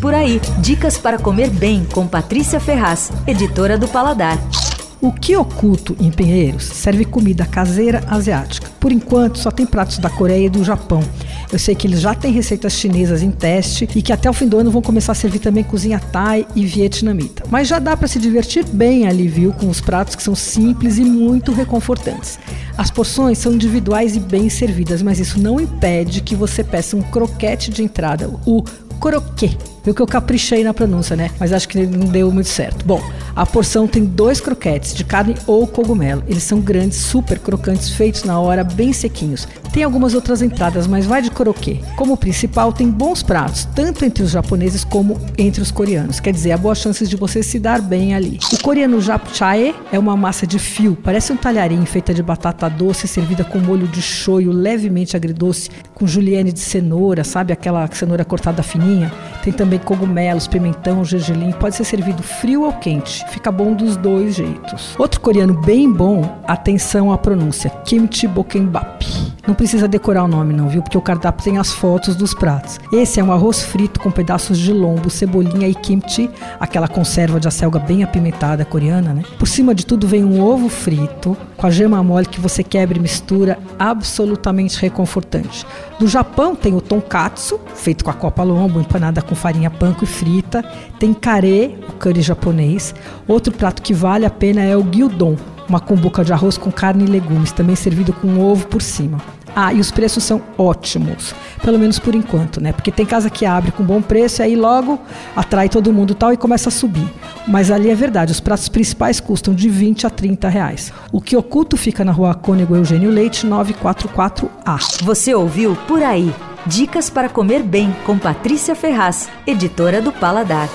Por aí, dicas para comer bem com Patrícia Ferraz, editora do Paladar. O que oculto em Pinheiros serve comida caseira asiática. Por enquanto, só tem pratos da Coreia e do Japão. Eu sei que eles já têm receitas chinesas em teste e que até o fim do ano vão começar a servir também cozinha thai e vietnamita. Mas já dá para se divertir bem ali, viu, com os pratos que são simples e muito reconfortantes. As porções são individuais e bem servidas, mas isso não impede que você peça um croquete de entrada, o croquet. Viu que eu caprichei na pronúncia, né? Mas acho que não deu muito certo. Bom, a porção tem dois croquetes de carne ou cogumelo. Eles são grandes, super crocantes, feitos na hora, bem sequinhos. Tem algumas outras entradas, mas vai de croquet. Como principal, tem bons pratos, tanto entre os japoneses como entre os coreanos. Quer dizer, há boas chances de você se dar bem ali. O coreano japchae é uma massa de fio, parece um talharim feita de batata doce servida com molho de shoyu levemente agridoce, com julienne de cenoura, sabe aquela cenoura cortada fininha? Tem também cogumelos, pimentão, gergelim. Pode ser servido frio ou quente. Fica bom dos dois jeitos. Outro coreano bem bom, atenção à pronúncia, kimchi bokkeumbap. Não precisa decorar o nome não, viu? Porque o cardápio tem as fotos dos pratos. Esse é um arroz frito com pedaços de lombo, cebolinha e kimchi, aquela conserva de acelga bem apimentada coreana, né? Por cima de tudo vem um ovo frito com a gema mole que você quebra e mistura, absolutamente reconfortante. Do Japão tem o tonkatsu, feito com a copa lombo, empanada com farinha panko e frita. Tem kare, o curry japonês. Outro prato que vale a pena é o gyudon, uma cumbuca de arroz com carne e legumes, também servido com ovo por cima. Ah, e os preços são ótimos, pelo menos por enquanto, né? Porque tem casa que abre com bom preço e aí logo atrai todo mundo tal e começa a subir. Mas ali é verdade, os pratos principais custam de 20 a 30 reais. O que oculto fica na rua Cônego Eugênio Leite 944A. Você ouviu Por Aí. Dicas para comer bem com Patrícia Ferraz, editora do Paladar.